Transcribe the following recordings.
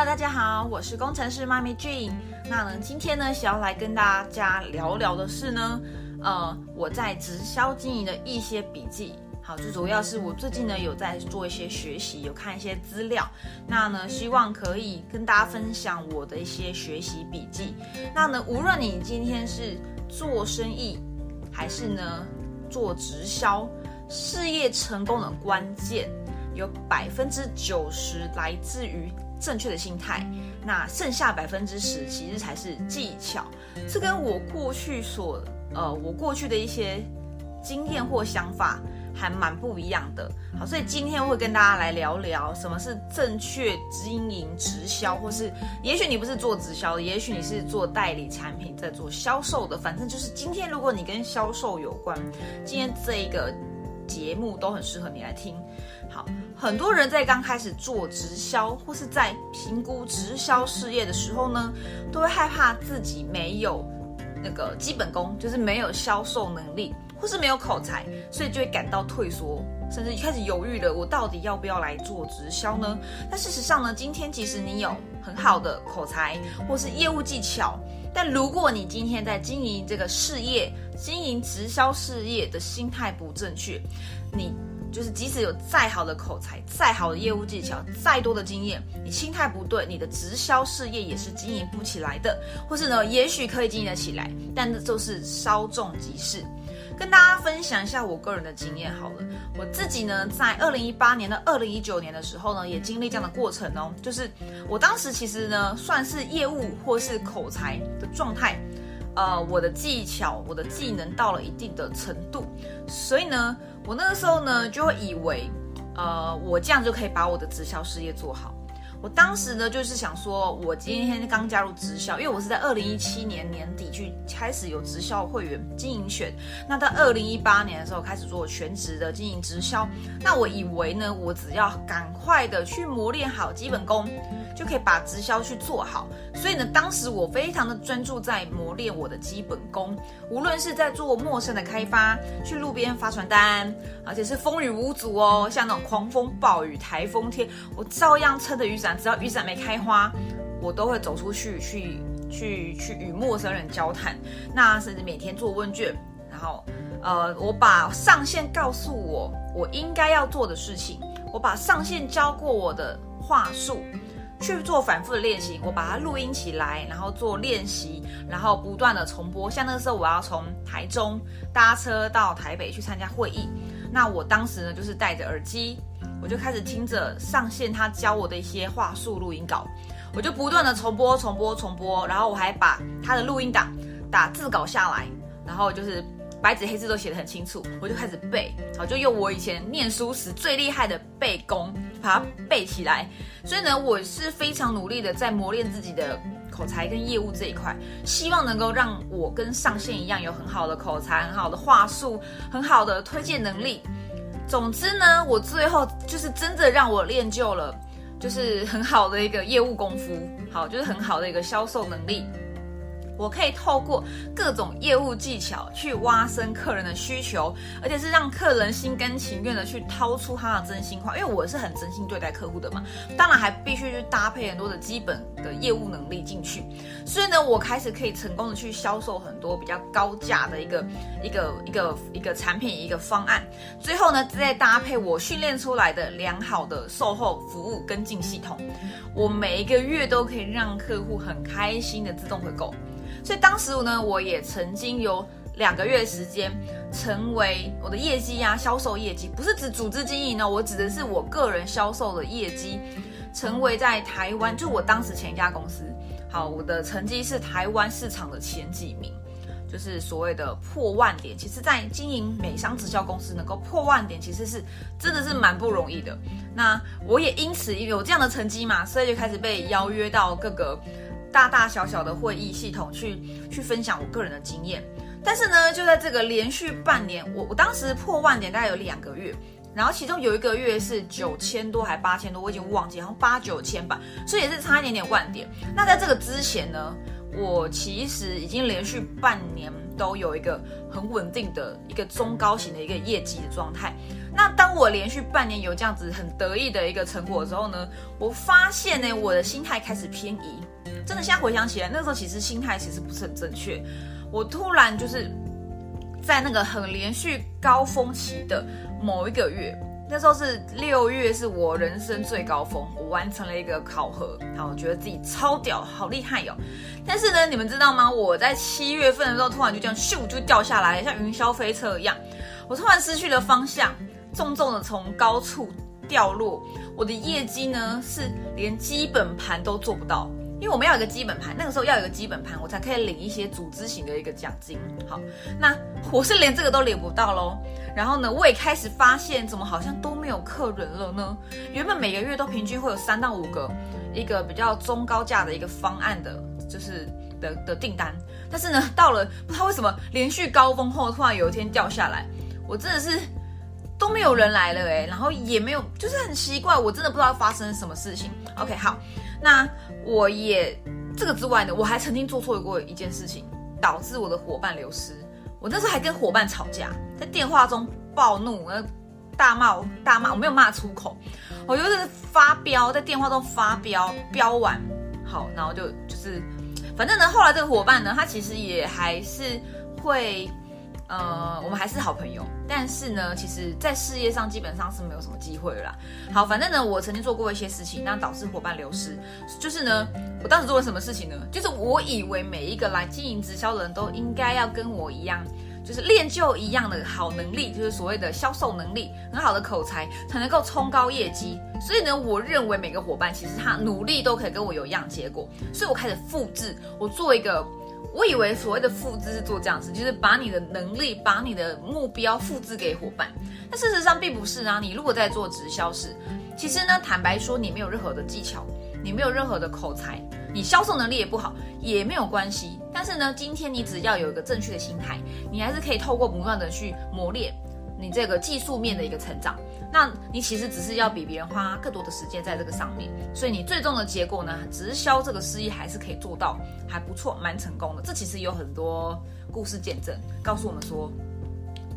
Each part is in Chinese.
那大家好，我是工程师妈咪 J，。那呢，今天呢，想要来跟大家聊聊的是呢，呃，我在直销经营的一些笔记。好，最主要是我最近呢有在做一些学习，有看一些资料。那呢，希望可以跟大家分享我的一些学习笔记。那呢，无论你今天是做生意，还是呢做直销，事业成功的关键有百分之九十来自于。正确的心态，那剩下百分之十其实才是技巧。这跟我过去所呃，我过去的一些经验或想法还蛮不一样的。好，所以今天会跟大家来聊聊什么是正确经营直销，或是也许你不是做直销，也许你是做代理产品在做销售的。反正就是今天，如果你跟销售有关，今天这一个节目都很适合你来听。好，很多人在刚开始做直销，或是在评估直销事业的时候呢，都会害怕自己没有那个基本功，就是没有销售能力，或是没有口才，所以就会感到退缩，甚至一开始犹豫了，我到底要不要来做直销呢？但事实上呢，今天其实你有很好的口才或是业务技巧，但如果你今天在经营这个事业、经营直销事业的心态不正确，你。就是即使有再好的口才、再好的业务技巧、再多的经验，你心态不对，你的直销事业也是经营不起来的。或是呢，也许可以经营得起来，但这就是稍纵即逝。跟大家分享一下我个人的经验好了。我自己呢，在二零一八年的二零一九年的时候呢，也经历这样的过程哦。就是我当时其实呢，算是业务或是口才的状态。呃，我的技巧、我的技能到了一定的程度，所以呢，我那个时候呢就会以为，呃，我这样就可以把我的直销事业做好。我当时呢，就是想说，我今天刚加入直销，因为我是在二零一七年年底去开始有直销会员经营权，那到二零一八年的时候开始做全职的经营直销。那我以为呢，我只要赶快的去磨练好基本功，就可以把直销去做好。所以呢，当时我非常的专注在磨练我的基本功，无论是在做陌生的开发，去路边发传单，而且是风雨无阻哦，像那种狂风暴雨、台风天，我照样撑着雨伞。只要雨伞没开花，我都会走出去，去去去与陌生人交谈。那甚至每天做问卷，然后，呃，我把上线告诉我我应该要做的事情，我把上线教过我的话术去做反复的练习，我把它录音起来，然后做练习，然后不断的重播。像那个时候我要从台中搭车到台北去参加会议，那我当时呢就是戴着耳机。我就开始听着上线他教我的一些话术录音稿，我就不断的重播、重播、重播，然后我还把他的录音档打字稿下来，然后就是白纸黑字都写得很清楚，我就开始背，好就用我以前念书时最厉害的背功把它背起来。所以呢，我是非常努力的在磨练自己的口才跟业务这一块，希望能够让我跟上线一样有很好的口才、很好的话术、很好的推荐能力。总之呢，我最后就是真的让我练就了，就是很好的一个业务功夫，好，就是很好的一个销售能力。我可以透过各种业务技巧去挖深客人的需求，而且是让客人心甘情愿的去掏出他的真心话，因为我是很真心对待客户的嘛。当然还必须去搭配很多的基本的业务能力进去，所以呢，我开始可以成功的去销售很多比较高价的一个一个一个一个产品一个方案。最后呢，再搭配我训练出来的良好的售后服务跟进系统，我每一个月都可以让客户很开心的自动回购。所以当时呢，我也曾经有两个月时间，成为我的业绩呀，销售业绩不是指组织经营呢，我指的是我个人销售的业绩，成为在台湾，就我当时前一家公司，好，我的成绩是台湾市场的前几名，就是所谓的破万点。其实，在经营美商直销公司能够破万点，其实是真的是蛮不容易的。那我也因此有这样的成绩嘛，所以就开始被邀约到各个。大大小小的会议系统去去分享我个人的经验，但是呢，就在这个连续半年，我我当时破万点大概有两个月，然后其中有一个月是九千多还八千多，我已经忘记，好像八九千吧，所以也是差一点点万点。那在这个之前呢，我其实已经连续半年都有一个很稳定的一个中高型的一个业绩的状态。那当我连续半年有这样子很得意的一个成果之后呢，我发现呢，我的心态开始偏移。真的，现在回想起来，那时候其实心态其实不是很正确。我突然就是在那个很连续高峰期的某一个月。那时候是六月，是我人生最高峰，我完成了一个考核，然后我觉得自己超屌，好厉害哟。但是呢，你们知道吗？我在七月份的时候，突然就这样咻就掉下来，像云霄飞车一样，我突然失去了方向，重重的从高处掉落。我的业绩呢，是连基本盘都做不到。因为我们要有个基本盘，那个时候要有个基本盘，我才可以领一些组织型的一个奖金。好，那我是连这个都领不到喽。然后呢，我也开始发现，怎么好像都没有客人了呢？原本每个月都平均会有三到五个一个比较中高价的一个方案的，就是的的订单。但是呢，到了不知道为什么连续高峰后，突然有一天掉下来，我真的是都没有人来了哎，然后也没有，就是很奇怪，我真的不知道发生什么事情。OK，好。那我也这个之外呢，我还曾经做错过一件事情，导致我的伙伴流失。我那时候还跟伙伴吵架，在电话中暴怒，呃，大骂大骂，我没有骂出口，我就是发飙，在电话中发飙，飙完好，然后就就是，反正呢，后来这个伙伴呢，他其实也还是会。呃，我们还是好朋友，但是呢，其实，在事业上基本上是没有什么机会了。好，反正呢，我曾经做过一些事情，那导致伙伴流失。就是呢，我当时做了什么事情呢？就是我以为每一个来经营直销的人都应该要跟我一样，就是练就一样的好能力，就是所谓的销售能力，很好的口才，才能够冲高业绩。所以呢，我认为每个伙伴其实他努力都可以跟我有一样结果，所以我开始复制，我做一个。我以为所谓的复制是做这样子，就是把你的能力、把你的目标复制给伙伴。但事实上并不是啊。你如果在做直销时，其实呢，坦白说，你没有任何的技巧，你没有任何的口才，你销售能力也不好，也没有关系。但是呢，今天你只要有一个正确的心态，你还是可以透过不断的去磨练。你这个技术面的一个成长，那你其实只是要比别人花更多的时间在这个上面，所以你最终的结果呢，直销这个事业还是可以做到还不错，蛮成功的。这其实有很多故事见证，告诉我们说，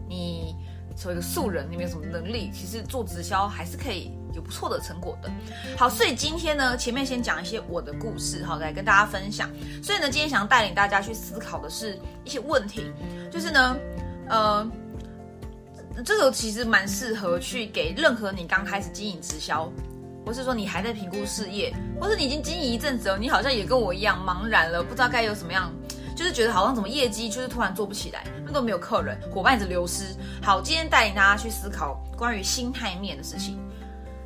你作为一个素人，你没有什么能力，其实做直销还是可以有不错的成果的。好，所以今天呢，前面先讲一些我的故事，好，来跟大家分享。所以呢，今天想要带领大家去思考的是一些问题，就是呢，呃。这个其实蛮适合去给任何你刚开始经营直销，或是说你还在评估事业，或是你已经经营一阵子了，你好像也跟我一样茫然了，不知道该有什么样，就是觉得好像怎么业绩就是突然做不起来，那都没有客人，伙伴一直流失。好，今天带领大家去思考关于心态面的事情，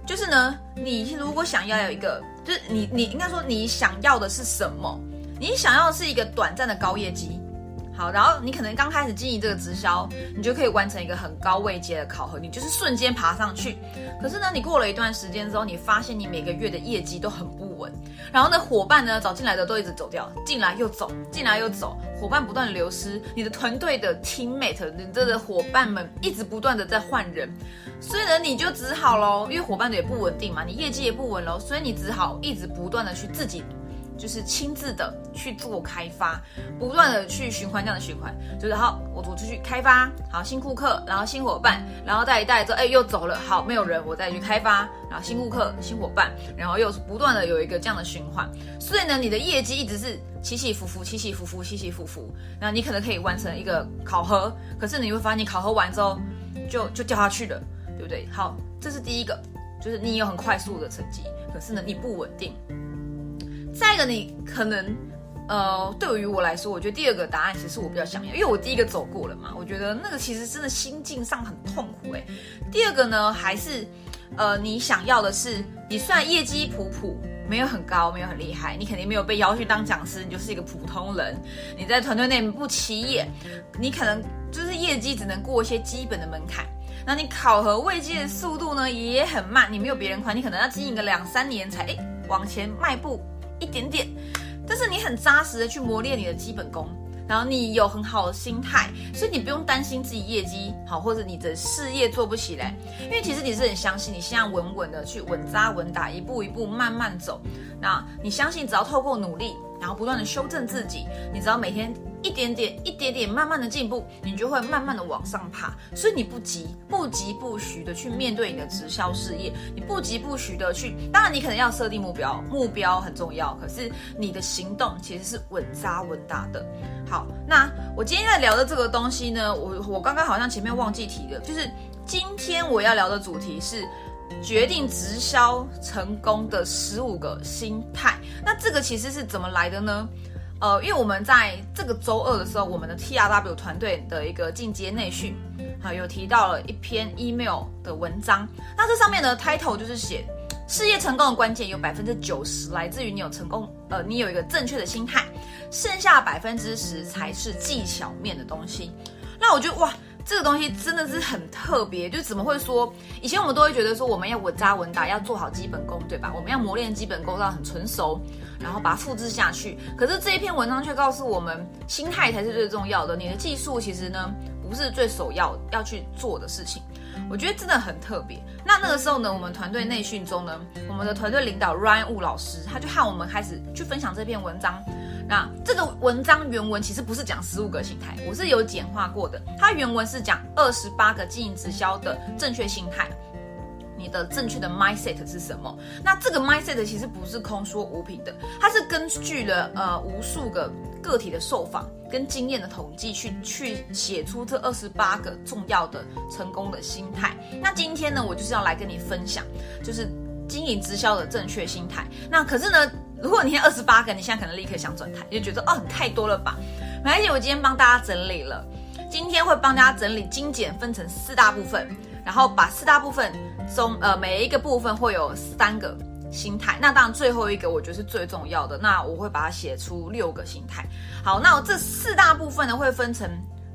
就是呢，你如果想要有一个，就是你你应该说你想要的是什么？你想要的是一个短暂的高业绩。好，然后你可能刚开始经营这个直销，你就可以完成一个很高位阶的考核，你就是瞬间爬上去。可是呢，你过了一段时间之后，你发现你每个月的业绩都很不稳，然后呢，伙伴呢找进来的都一直走掉，进来又走，进来又走，伙伴不断流失，你的团队的 teammate，你的伙伴们一直不断的在换人，所以呢，你就只好喽，因为伙伴的也不稳定嘛，你业绩也不稳喽，所以你只好一直不断的去自己。就是亲自的去做开发，不断的去循环这样的循环，就是好，我我出去开发，好新顾客，然后新伙伴，然后带一带之后，哎又走了，好没有人，我再去开发，然后新顾客、新伙伴，然后又不断的有一个这样的循环，所以呢，你的业绩一直是起起伏伏，起起伏伏，起起伏伏，那你可能可以完成一个考核，可是你会发现你考核完之后就就掉下去了，对不对？好，这是第一个，就是你有很快速的成绩，可是呢你不稳定。再一个，你可能，呃，对于我来说，我觉得第二个答案其实我比较想要，因为我第一个走过了嘛，我觉得那个其实真的心境上很痛苦哎。第二个呢，还是，呃，你想要的是，你虽然业绩普普，没有很高，没有很厉害，你肯定没有被邀去当讲师，你就是一个普通人，你在团队内不起眼，你可能就是业绩只能过一些基本的门槛，那你考核位阶的速度呢也很慢，你没有别人快，你可能要经营个两三年才哎往前迈步。一点点，但是你很扎实的去磨练你的基本功，然后你有很好的心态，所以你不用担心自己业绩好或者你的事业做不起来，因为其实你是很相信你现在稳稳的去稳扎稳打，一步一步慢慢走。那你相信只要透过努力，然后不断的修正自己，你只要每天一点点、一点点慢慢的进步，你就会慢慢的往上爬。所以你不急，不急不徐的去面对你的直销事业，你不急不徐的去，当然你可能要设定目标，目标很重要，可是你的行动其实是稳扎稳打的。好，那我今天在聊的这个东西呢，我我刚刚好像前面忘记提了，就是今天我要聊的主题是。决定直销成功的十五个心态，那这个其实是怎么来的呢？呃，因为我们在这个周二的时候，我们的 T R W 团队的一个进阶内训，啊，有提到了一篇 email 的文章。那这上面的 title 就是写事业成功的关键有百分之九十来自于你有成功，呃，你有一个正确的心态，剩下百分之十才是技巧面的东西。那我觉得哇。这个东西真的是很特别，就怎么会说？以前我们都会觉得说，我们要稳扎稳打，要做好基本功，对吧？我们要磨练基本功到很纯熟，然后把它复制下去。可是这一篇文章却告诉我们，心态才是最重要的。你的技术其实呢，不是最首要要去做的事情。我觉得真的很特别。那那个时候呢，我们团队内训中呢，我们的团队领导 Ryan 吴老师，他就和我们开始去分享这篇文章。那这个文章原文其实不是讲十五个心态，我是有简化过的。它原文是讲二十八个经营直销的正确心态，你的正确的 mindset 是什么？那这个 mindset 其实不是空说无凭的，它是根据了呃无数个个体的受访跟经验的统计去去写出这二十八个重要的成功的心态。那今天呢，我就是要来跟你分享，就是经营直销的正确心态。那可是呢？如果你二十八个，你现在可能立刻想转台，就觉得哦，太多了吧？没关系，我今天帮大家整理了，今天会帮大家整理精简，分成四大部分，然后把四大部分中，呃，每一个部分会有三个心态。那当然最后一个我觉得是最重要的，那我会把它写出六个心态。好，那我这四大部分呢会分成。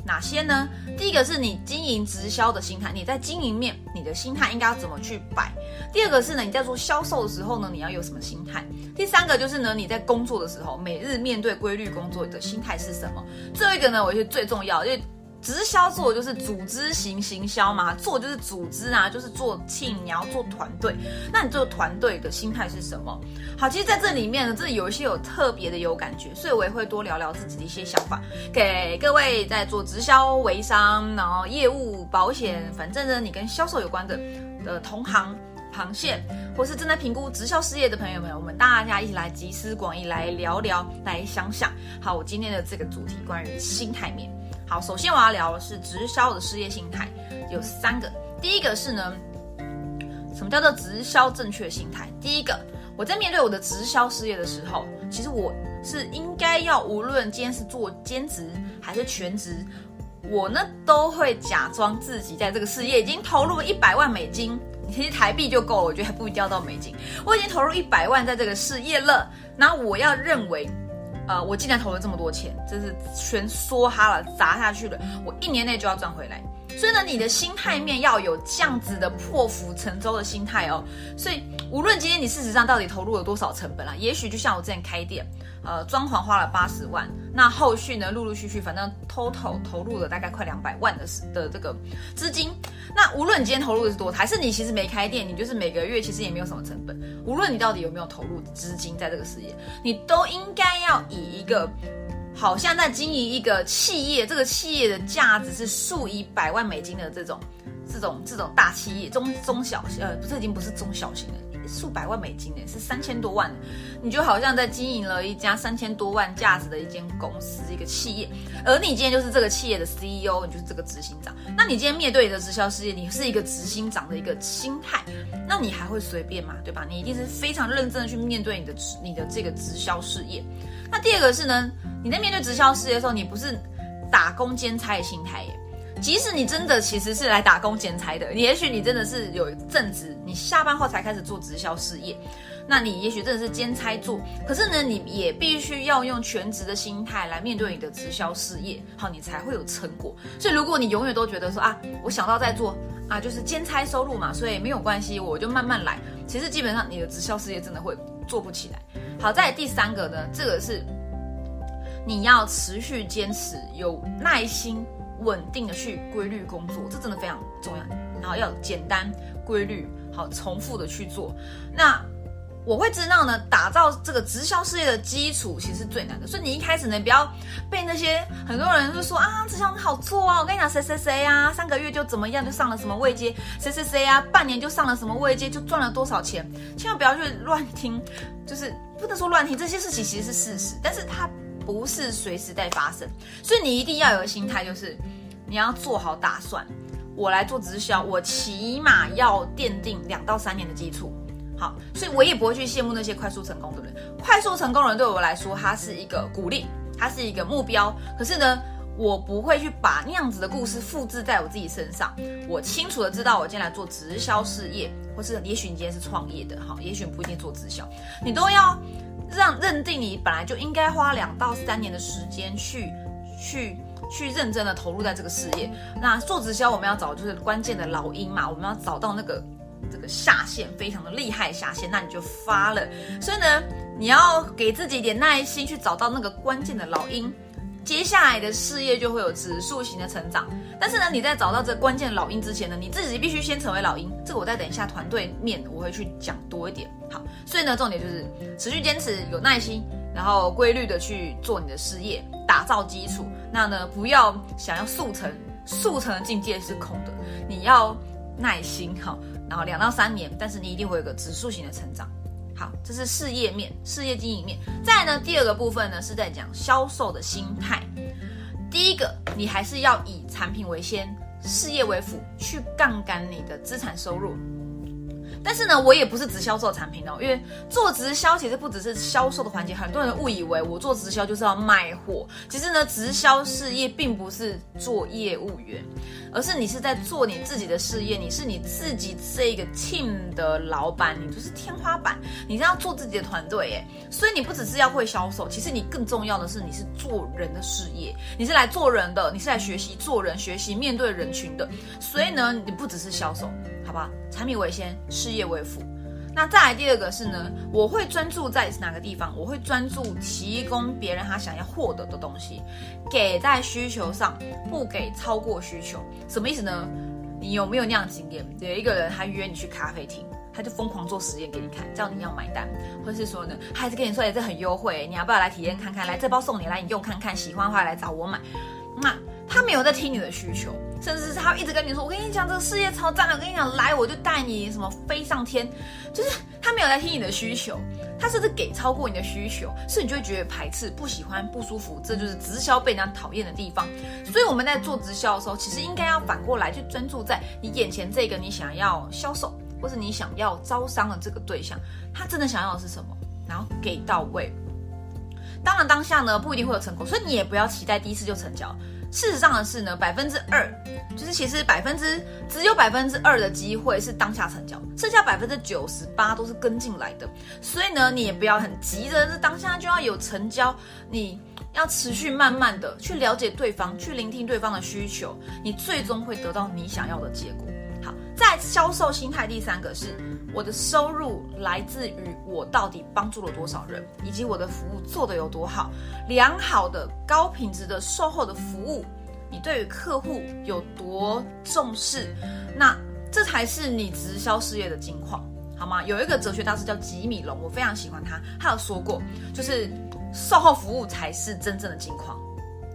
哪些呢？第一个是你经营直销的心态，你在经营面，你的心态应该要怎么去摆？第二个是呢，你在做销售的时候呢，你要有什么心态？第三个就是呢，你在工作的时候，每日面对规律工作的心态是什么？最后一个呢，我觉得最重要，因为。直销做就是组织型行销嘛，做就是组织啊，就是做 team，你要做团队。那你做团队的心态是什么？好，其实在这里面呢，这有一些有特别的有感觉，所以我也会多聊聊自己的一些想法，给各位在做直销、微商，然后业务、保险，反正呢，你跟销售有关的的同行、螃蟹，或是正在评估直销事业的朋友们，我们大家一起来集思广益，来聊聊，来想想。好，我今天的这个主题关于心态面。好，首先我要聊的是直销的事业心态，有三个。第一个是呢，什么叫做直销正确心态？第一个，我在面对我的直销事业的时候，其实我是应该要，无论今天是做兼职还是全职，我呢都会假装自己在这个事业已经投入了一百万美金，其实台币就够了，我觉得还不一定要到美金。我已经投入一百万在这个事业了，那我要认为。呃，我既然投了这么多钱，真是全梭哈了，砸下去了，我一年内就要赚回来。所以呢，你的心态面要有这样子的破釜沉舟的心态哦。所以，无论今天你事实上到底投入了多少成本啊，也许就像我之前开店。呃，装潢花了八十万，那后续呢，陆陆续续，反正 total 投入了大概快两百万的的这个资金。那无论你今天投入的是多，还是你其实没开店，你就是每个月其实也没有什么成本。无论你到底有没有投入资金在这个事业，你都应该要以一个好像在经营一个企业，这个企业的价值是数以百万美金的这种这种这种大企业，中中小呃，不是已经不是中小型的。数百万美金呢，是三千多万，你就好像在经营了一家三千多万价值的一间公司、一个企业，而你今天就是这个企业的 CEO，你就是这个执行长。那你今天面对你的直销事业，你是一个执行长的一个心态，那你还会随便吗？对吧？你一定是非常认真的去面对你的你的这个直销事业。那第二个是呢，你在面对直销事业的时候，你不是打工兼差的心态耶。即使你真的其实是来打工剪裁的，也许你真的是有正职，你下班后才开始做直销事业，那你也许真的是兼差做。可是呢，你也必须要用全职的心态来面对你的直销事业，好，你才会有成果。所以如果你永远都觉得说啊，我想到在做啊，就是兼差收入嘛，所以没有关系，我就慢慢来。其实基本上你的直销事业真的会做不起来。好在第三个呢，这个是你要持续坚持，有耐心。稳定的去规律工作，这真的非常重要。然后要简单规律，好重复的去做。那我会知道呢，打造这个直销事业的基础其实是最难的，所以你一开始呢，不要被那些很多人就说啊，直销好做啊，我跟你讲，谁谁谁啊，三个月就怎么样，就上了什么位阶，谁谁谁啊，半年就上了什么位阶，就赚了多少钱，千万不要去乱听，就是不能说乱听，这些事情其实是事实，但是它不是随时在发生，所以你一定要有个心态，就是你要做好打算，我来做直销，我起码要奠定两到三年的基础。好，所以我也不会去羡慕那些快速成功的人。快速成功的人对我来说，他是一个鼓励，他是一个目标。可是呢，我不会去把那样子的故事复制在我自己身上。我清楚的知道，我今天来做直销事业，或是也许你今天是创业的，好，也许不一定做直销，你都要让认定你本来就应该花两到三年的时间去去去认真的投入在这个事业。那做直销，我们要找就是关键的老鹰嘛，我们要找到那个。这个下线非常的厉害，下线那你就发了。所以呢，你要给自己一点耐心，去找到那个关键的老鹰，接下来的事业就会有指数型的成长。但是呢，你在找到这关键老鹰之前呢，你自己必须先成为老鹰。这个我再等一下团队面我会去讲多一点。好，所以呢，重点就是持续坚持，有耐心，然后规律的去做你的事业，打造基础。那呢，不要想要速成，速成的境界是空的，你要耐心哈。然后两到三年，但是你一定会有个指数型的成长。好，这是事业面、事业经营面。再呢，第二个部分呢是在讲销售的心态。第一个，你还是要以产品为先，事业为辅，去杠杆你的资产收入。但是呢，我也不是直销做产品哦，因为做直销其实不只是销售的环节，很多人误以为我做直销就是要卖货。其实呢，直销事业并不是做业务员，而是你是在做你自己的事业，你是你自己这个 team 的老板，你就是天花板，你是要做自己的团队耶。所以你不只是要会销售，其实你更重要的是你是做人的事业，你是来做人的，你是来学习做人、学习面对人群的。所以呢，你不只是销售。好吧，产品为先，事业为辅。那再来第二个是呢，我会专注在哪个地方？我会专注提供别人他想要获得的东西，给在需求上，不给超过需求。什么意思呢？你有没有那样经验？有一个人他约你去咖啡厅，他就疯狂做实验给你看，叫你要买单，或是说呢，还是跟你说哎这很优惠，你要不要来体验看看？来这包送你，来你用看看，喜欢的话来找我买。那他没有在听你的需求。甚至是他一直跟你说：“我跟你讲，这个事业超赞！我跟你讲，来我就带你什么飞上天。”就是他没有在听你的需求，他甚至给超过你的需求，所以你就会觉得排斥、不喜欢、不舒服。这就是直销被人家讨厌的地方。所以我们在做直销的时候，其实应该要反过来去专注在你眼前这个你想要销售或是你想要招商的这个对象，他真的想要的是什么，然后给到位。当然当下呢不一定会有成功，所以你也不要期待第一次就成交。事实上的是呢，百分之二，就是其实百分之只有百分之二的机会是当下成交，剩下百分之九十八都是跟进来的。所以呢，你也不要很急着是当下就要有成交，你要持续慢慢的去了解对方，去聆听对方的需求，你最终会得到你想要的结果。在销售心态第三个是。我的收入来自于我到底帮助了多少人，以及我的服务做得有多好。良好的、高品质的售后的服务，你对于客户有多重视？那这才是你直销事业的金矿，好吗？有一个哲学大师叫吉米龙，我非常喜欢他，他有说过，就是售后服务才是真正的金矿。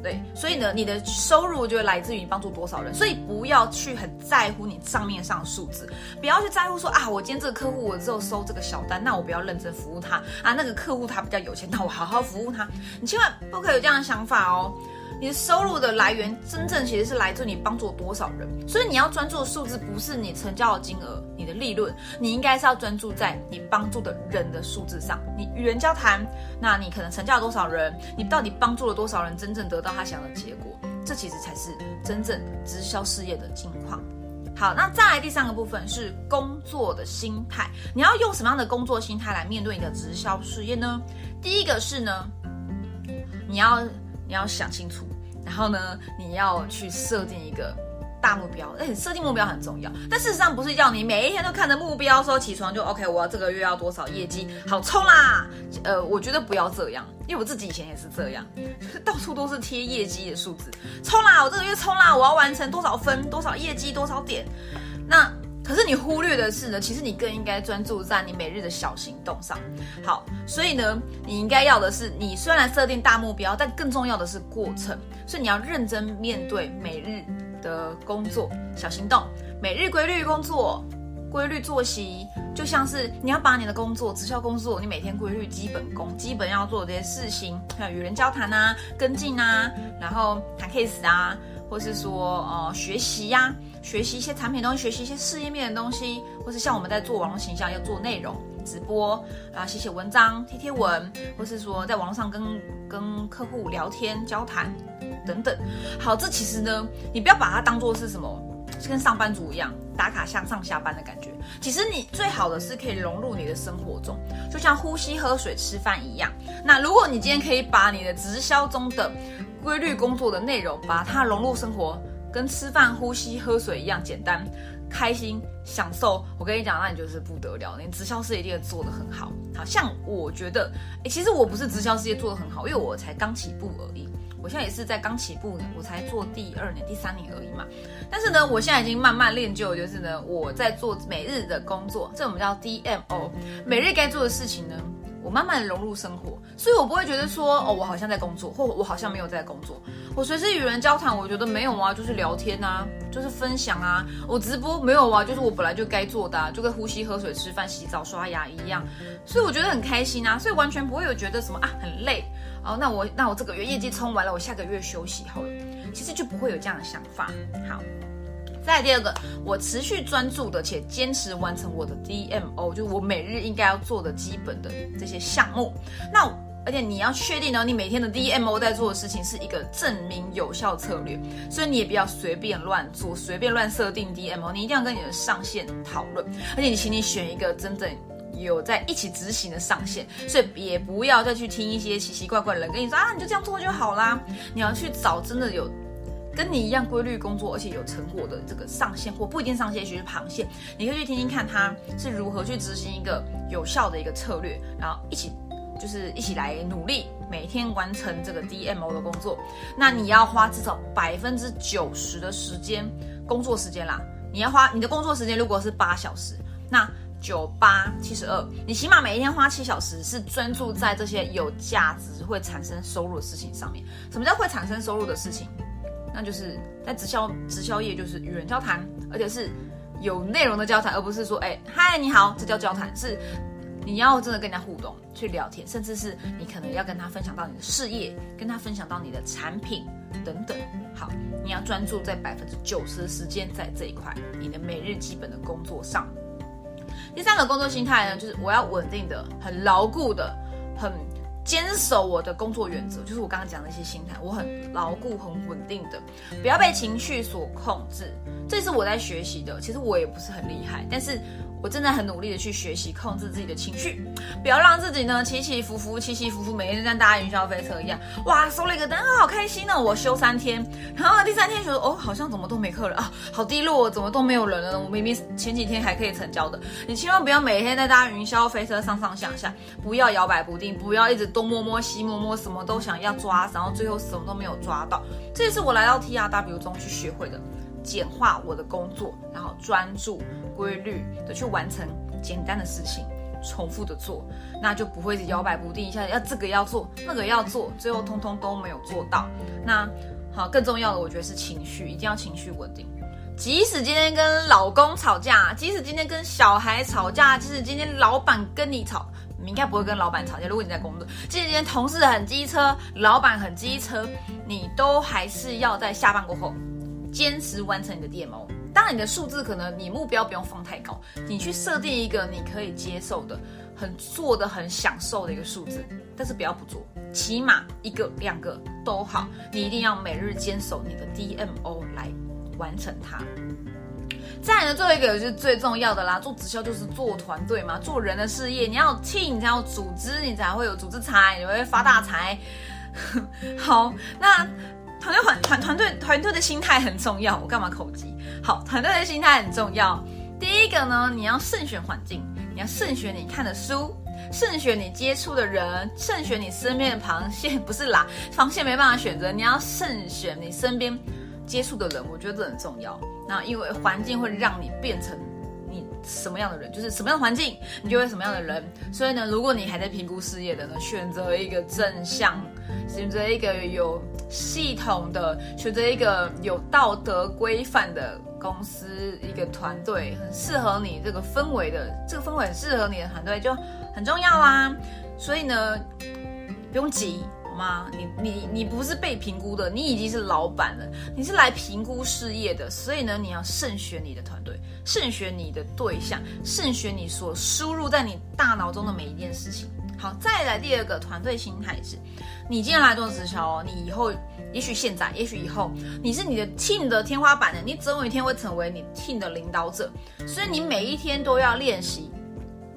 对，所以呢，你的收入就会来自于你帮助多少人，所以不要去很在乎你账面上的数字，不要去在乎说啊，我今天这个客户我只有收这个小单，那我不要认真服务他啊，那个客户他比较有钱，那我好好服务他，你千万不可以有这样的想法哦。你的收入的来源真正其实是来自你帮助多少人，所以你要专注的数字不是你成交的金额、的利润，你应该是要专注在你帮助的人的数字上。你与人交谈，那你可能成交了多少人？你到底帮助了多少人真正得到他想要的结果？这其实才是真正直销事业的境况。好，那再来第三个部分是工作的心态，你要用什么样的工作心态来面对你的直销事业呢？第一个是呢，你要。你要想清楚，然后呢，你要去设定一个大目标。哎，设定目标很重要，但事实上不是要你每一天都看着目标说起床就 OK，我要这个月要多少业绩，好冲啦！呃，我觉得不要这样，因为我自己以前也是这样，到处都是贴业绩的数字，冲啦！我这个月冲啦！我要完成多少分，多少业绩，多少点。那可是你忽略的是呢，其实你更应该专注在你每日的小行动上。好，所以呢，你应该要的是，你虽然设定大目标，但更重要的是过程。所以你要认真面对每日的工作小行动，每日规律工作。规律作息，就像是你要把你的工作、直销工作，你每天规律基本功、基本要做的这些事情，还有与人交谈啊、跟进啊，然后谈 case 啊，或是说呃学习呀，学习一些产品东西，学习一些事业面的东西，或是像我们在做网络形象要做内容直播啊，写写文章、贴贴文，或是说在网络上跟跟客户聊天交谈等等。好，这其实呢，你不要把它当做是什么。跟上班族一样打卡像上下班的感觉。其实你最好的是可以融入你的生活中，就像呼吸、喝水、吃饭一样。那如果你今天可以把你的直销中的规律工作的内容，把它融入生活，跟吃饭、呼吸、喝水一样简单、开心、享受，我跟你讲，那你就是不得了。你直销事业一定做得很好。好像我觉得，哎，其实我不是直销事业做得很好，因为我才刚起步而已。我现在也是在刚起步呢，我才做第二年、第三年而已嘛。但是呢，我现在已经慢慢练就，就是呢，我在做每日的工作，这我们叫 DMO，每日该做的事情呢，我慢慢的融入生活，所以我不会觉得说，哦，我好像在工作，或我好像没有在工作。我随时与人交谈，我觉得没有啊，就是聊天啊，就是分享啊。我直播没有啊，就是我本来就该做的，啊就跟呼吸、喝水、吃饭、洗澡、刷牙一样。所以我觉得很开心啊，所以完全不会有觉得什么啊很累。哦，那我那我这个月业绩冲完了，我下个月休息好了，其实就不会有这样的想法。好，再第二个，我持续专注的且坚持完成我的 DMO，就是我每日应该要做的基本的这些项目。那而且你要确定呢，你每天的 DMO 在做的事情是一个证明有效策略，所以你也不要随便乱做，随便乱设定 DMO，你一定要跟你的上线讨论，而且你请你选一个真正。有在一起执行的上限，所以也不要再去听一些奇奇怪怪的人跟你说啊，你就这样做就好啦。你要去找真的有跟你一样规律工作，而且有成果的这个上线，或不一定上线，其实螃蟹，你可以去听听看他是如何去执行一个有效的一个策略，然后一起就是一起来努力，每天完成这个 DMO 的工作。那你要花至少百分之九十的时间工作时间啦，你要花你的工作时间如果是八小时，那。九八七十二，你起码每一天花七小时，是专注在这些有价值、会产生收入的事情上面。什么叫会产生收入的事情？那就是在直销直销业，就是与人交谈，而且是有内容的交谈，而不是说，哎，嗨，你好，这叫交谈。是你要真的跟人家互动，去聊天，甚至是你可能要跟他分享到你的事业，跟他分享到你的产品等等。好，你要专注在百分之九十的时间在这一块，你的每日基本的工作上。第三个工作心态呢，就是我要稳定的、很牢固的、很坚守我的工作原则，就是我刚刚讲的一些心态，我很牢固、很稳定的，不要被情绪所控制。这是我在学习的，其实我也不是很厉害，但是。我正在很努力的去学习控制自己的情绪，不要让自己呢起起伏伏、起起伏伏，每天像搭云霄飞车一样。哇，收了一个单，好开心哦！我休三天，然后第三天觉得哦，好像怎么都没客人啊，好低落，怎么都没有人了？我明明前几天还可以成交的。你千万不要每天在搭云霄飞车上上下下，不要摇摆不定，不要一直东摸摸西摸摸，什么都想要抓，然后最后什么都没有抓到。这也是我来到 T R W 中去学会的。简化我的工作，然后专注、规律的去完成简单的事情，重复的做，那就不会摇摆不定，一下要这个要做，那个要做，最后通通都没有做到。那好，更重要的，我觉得是情绪，一定要情绪稳定。即使今天跟老公吵架，即使今天跟小孩吵架，即使今天老板跟你吵，你应该不会跟老板吵架。如果你在工作，即使今天同事很机车，老板很机车，你都还是要在下班过后。坚持完成你的 DMO，当然你的数字可能你目标不用放太高，你去设定一个你可以接受的、很做的很享受的一个数字，但是不要不做，起码一个两个都好，你一定要每日坚守你的 DMO 来完成它。再来呢，最后一个就是最重要的啦，做直销就是做团队嘛，做人的事业，你要 team，你才有组织，你才会有组织财，你会发大财。好，那。团队团团团队团队的心态很重要，我干嘛口技？好，团队的心态很重要。第一个呢，你要慎选环境，你要慎选你看的书，慎选你接触的人，慎选你身边的螃蟹，不是啦，螃蟹没办法选择，你要慎选你身边接触的人，我觉得这很重要。那因为环境会让你变成你什么样的人，就是什么样的环境，你就会什么样的人。所以呢，如果你还在评估事业的呢，选择一个正向，选择一个有系统的，选择一个有道德规范的公司，一个团队很适合你这个氛围的，这个氛围很适合你的团队就很重要啦。所以呢，不用急。吗？你你你不是被评估的，你已经是老板了，你是来评估事业的，所以呢，你要慎选你的团队，慎选你的对象，慎选你所输入在你大脑中的每一件事情。好，再来第二个团队心态是，你今天来做直销哦，你以后也许现在，也许以后，你是你的 team 的天花板的，你总有一天会成为你 team 的领导者，所以你每一天都要练习。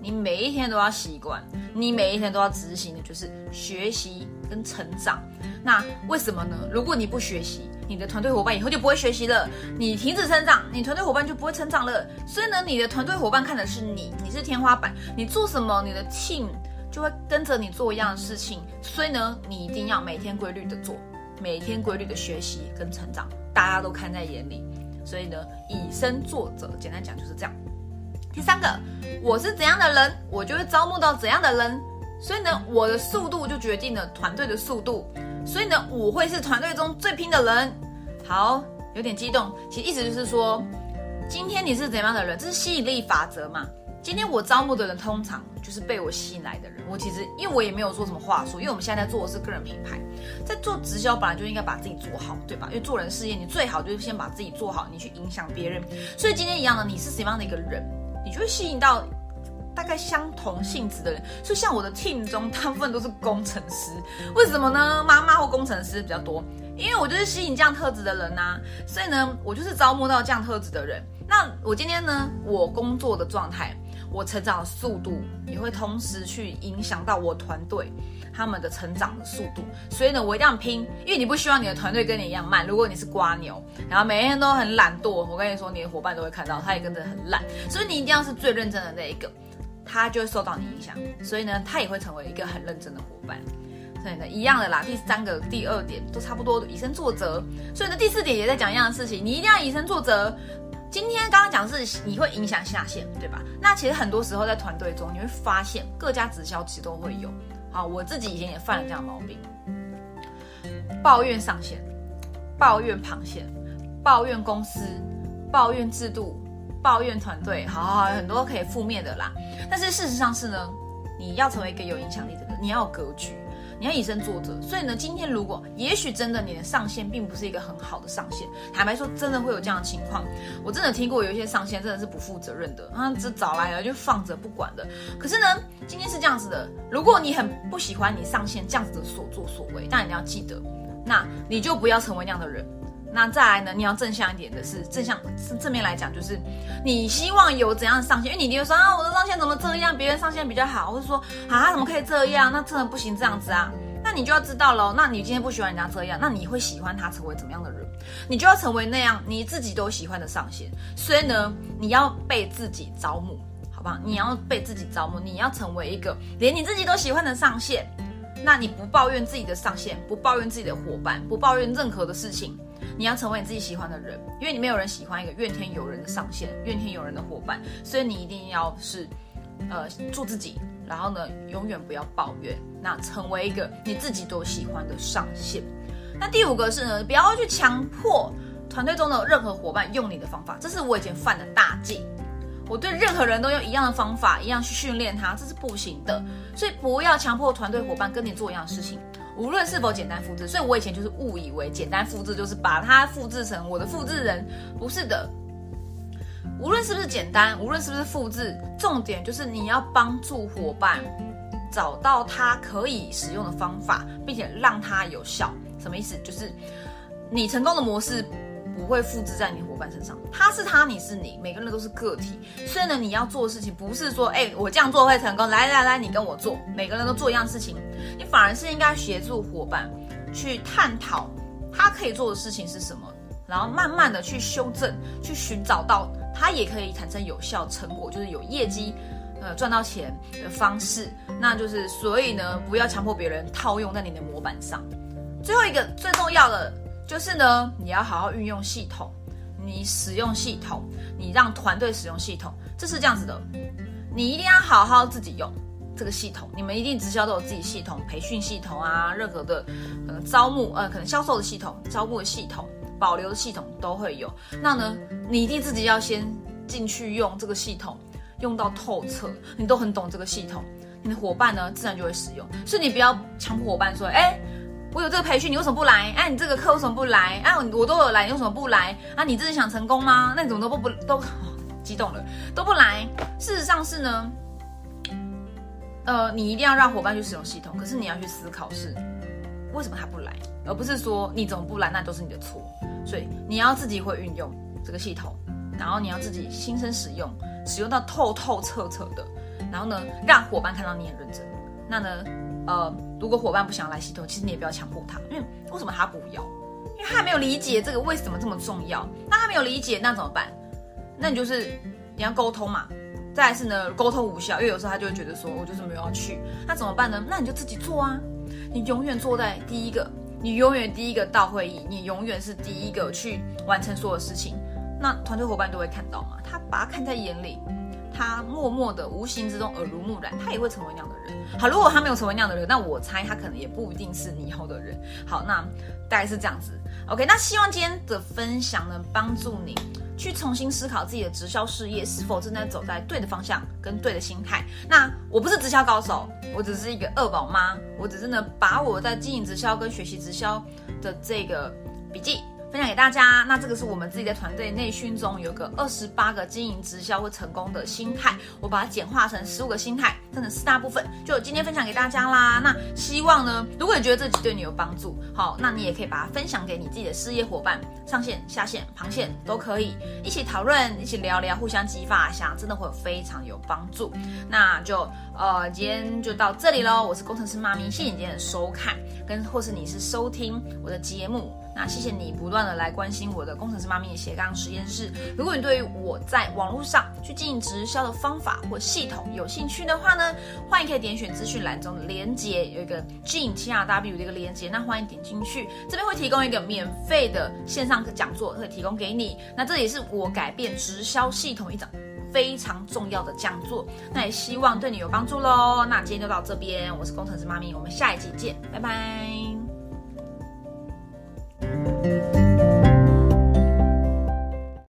你每一天都要习惯，你每一天都要执行的就是学习跟成长。那为什么呢？如果你不学习，你的团队伙伴以后就不会学习了。你停止成长，你团队伙伴就不会成长了。所以呢，你的团队伙伴看的是你，你是天花板，你做什么，你的 team 就会跟着你做一样的事情。所以呢，你一定要每天规律的做，每天规律的学习跟成长，大家都看在眼里。所以呢，以身作则，简单讲就是这样。第三个，我是怎样的人，我就会招募到怎样的人。所以呢，我的速度就决定了团队的速度。所以呢，我会是团队中最拼的人。好，有点激动，其实意思就是说，今天你是怎样的人，这是吸引力法则嘛。今天我招募的人，通常就是被我吸引来的人。我其实因为我也没有说什么话术，因为我们现在在做的是个人品牌，在做直销本来就应该把自己做好，对吧？因为做人事业，你最好就是先把自己做好，你去影响别人。所以今天一样的，你是什么样的一个人？你就会吸引到大概相同性质的人，所以像我的 team 中，大部分都是工程师。为什么呢？妈妈或工程师比较多，因为我就是吸引这样特质的人呐。所以呢，我就是招募到这样特质的人。那我今天呢，我工作的状态，我成长的速度，也会同时去影响到我团队。他们的成长的速度，所以呢，我一定要拼，因为你不希望你的团队跟你一样慢。如果你是瓜牛，然后每天都很懒惰，我跟你说，你的伙伴都会看到，他也跟着很懒。所以你一定要是最认真的那一个，他就会受到你影响。所以呢，他也会成为一个很认真的伙伴。所以呢，一样的啦。第三个、第二点都差不多，以身作则。所以呢，第四点也在讲一样的事情，你一定要以身作则。今天刚刚讲的是你会影响下线，对吧？那其实很多时候在团队中，你会发现各家直销其实都会有。好，我自己以前也犯了这样毛病，抱怨上线，抱怨螃蟹，抱怨公司，抱怨制度，抱怨团队，好好好，很多可以负面的啦。但是事实上是呢，你要成为一个有影响力的人，你要有格局。你要以身作则，所以呢，今天如果也许真的你的上线并不是一个很好的上线，坦白说，真的会有这样的情况。我真的听过有一些上线真的是不负责任的，啊，这找来了就放着不管的。可是呢，今天是这样子的，如果你很不喜欢你上线这样子的所作所为，但你要记得，那你就不要成为那样的人。那再来呢？你要正向一点的是正向，是正面来讲，就是你希望有怎样的上线？因为你就说啊，我的上线怎么这样？别人上线比较好，或者说啊，怎么可以这样？那真的不行这样子啊？那你就要知道喽。那你今天不喜欢人家这样，那你会喜欢他成为怎么样的人？你就要成为那样你自己都喜欢的上线。所以呢，你要被自己招募，好不好？你要被自己招募，你要成为一个连你自己都喜欢的上线。那你不抱怨自己的上线，不抱怨自己的伙伴，不抱怨任何的事情。你要成为你自己喜欢的人，因为你没有人喜欢一个怨天尤人的上线，怨天尤人的伙伴，所以你一定要是，呃，做自己，然后呢，永远不要抱怨，那成为一个你自己都喜欢的上线。那第五个是呢，不要去强迫团队中的任何伙伴用你的方法，这是我以前犯的大忌。我对任何人都用一样的方法，一样去训练他，这是不行的。所以不要强迫团队伙伴跟你做一样的事情。无论是否简单复制，所以我以前就是误以为简单复制就是把它复制成我的复制人，不是的。无论是不是简单，无论是不是复制，重点就是你要帮助伙伴找到他可以使用的方法，并且让他有效。什么意思？就是你成功的模式。不会复制在你伙伴身上，他是他，你是你，每个人都是个体。所以呢，你要做的事情不是说，哎，我这样做会成功，来来来，你跟我做，每个人都做一样事情。你反而是应该协助伙伴去探讨他可以做的事情是什么，然后慢慢的去修正，去寻找到他也可以产生有效成果，就是有业绩，呃，赚到钱的方式。那就是，所以呢，不要强迫别人套用在你的模板上。最后一个最重要的。就是呢，你要好好运用系统，你使用系统，你让团队使用系统，这是这样子的，你一定要好好自己用这个系统。你们一定直销都有自己系统，培训系统啊，任何的呃招募呃可能销售的系统、招募的系统、保留的系统都会有。那呢，你一定自己要先进去用这个系统，用到透彻，你都很懂这个系统，你的伙伴呢自然就会使用。所以你不要强迫伙伴说，哎。我有这个培训，你为什么不来？哎，你这个课为什么不来？哎，我都有来，你为什么不来？啊，你真的想成功吗？那你怎么都不不都激动了，都不来？事实上是呢，呃，你一定要让伙伴去使用系统，可是你要去思考是为什么他不来，而不是说你怎么不来，那都是你的错。所以你要自己会运用这个系统，然后你要自己亲身使用，使用到透透彻彻的，然后呢，让伙伴看到你很认真。那呢？呃，如果伙伴不想来系统，其实你也不要强迫他，因为为什么他不要？因为他还没有理解这个为什么这么重要。那他没有理解，那怎么办？那你就是你要沟通嘛。再来是呢，沟通无效，因为有时候他就会觉得说，我就是没有要去。那怎么办呢？那你就自己做啊。你永远坐在第一个，你永远第一个到会议，你永远是第一个去完成所有事情。那团队伙伴都会看到嘛，他把他看在眼里。他默默的、无形之中耳濡目染，他也会成为那样的人。好，如果他没有成为那样的人，那我猜他可能也不一定是你以后的人。好，那大概是这样子。OK，那希望今天的分享能帮助你去重新思考自己的直销事业是否正在走在对的方向跟对的心态。那我不是直销高手，我只是一个二宝妈，我只是呢把我在经营直销跟学习直销的这个笔记。分享给大家，那这个是我们自己的团队内训中有个二十八个经营直销会成功的心态，我把它简化成十五个心态，分成四大部分，就今天分享给大家啦。那希望呢，如果你觉得这集对你有帮助，好，那你也可以把它分享给你自己的事业伙伴，上线、下线、旁线都可以一起讨论，一起聊聊，互相激发一下，真的会非常有帮助。那就呃，今天就到这里喽。我是工程师妈咪，谢谢你今天的收看，跟或是你是收听我的节目。那谢谢你不断的来关心我的工程师妈咪斜杠实验室。如果你对于我在网络上去经营直销的方法或系统有兴趣的话呢，欢迎可以点选资讯栏中的连接，有一个 G T R W 的一个连接，那欢迎点进去，这边会提供一个免费的线上讲座，会提供给你。那这也是我改变直销系统一种非常重要的讲座，那也希望对你有帮助喽。那今天就到这边，我是工程师妈咪，我们下一集见，拜拜。Música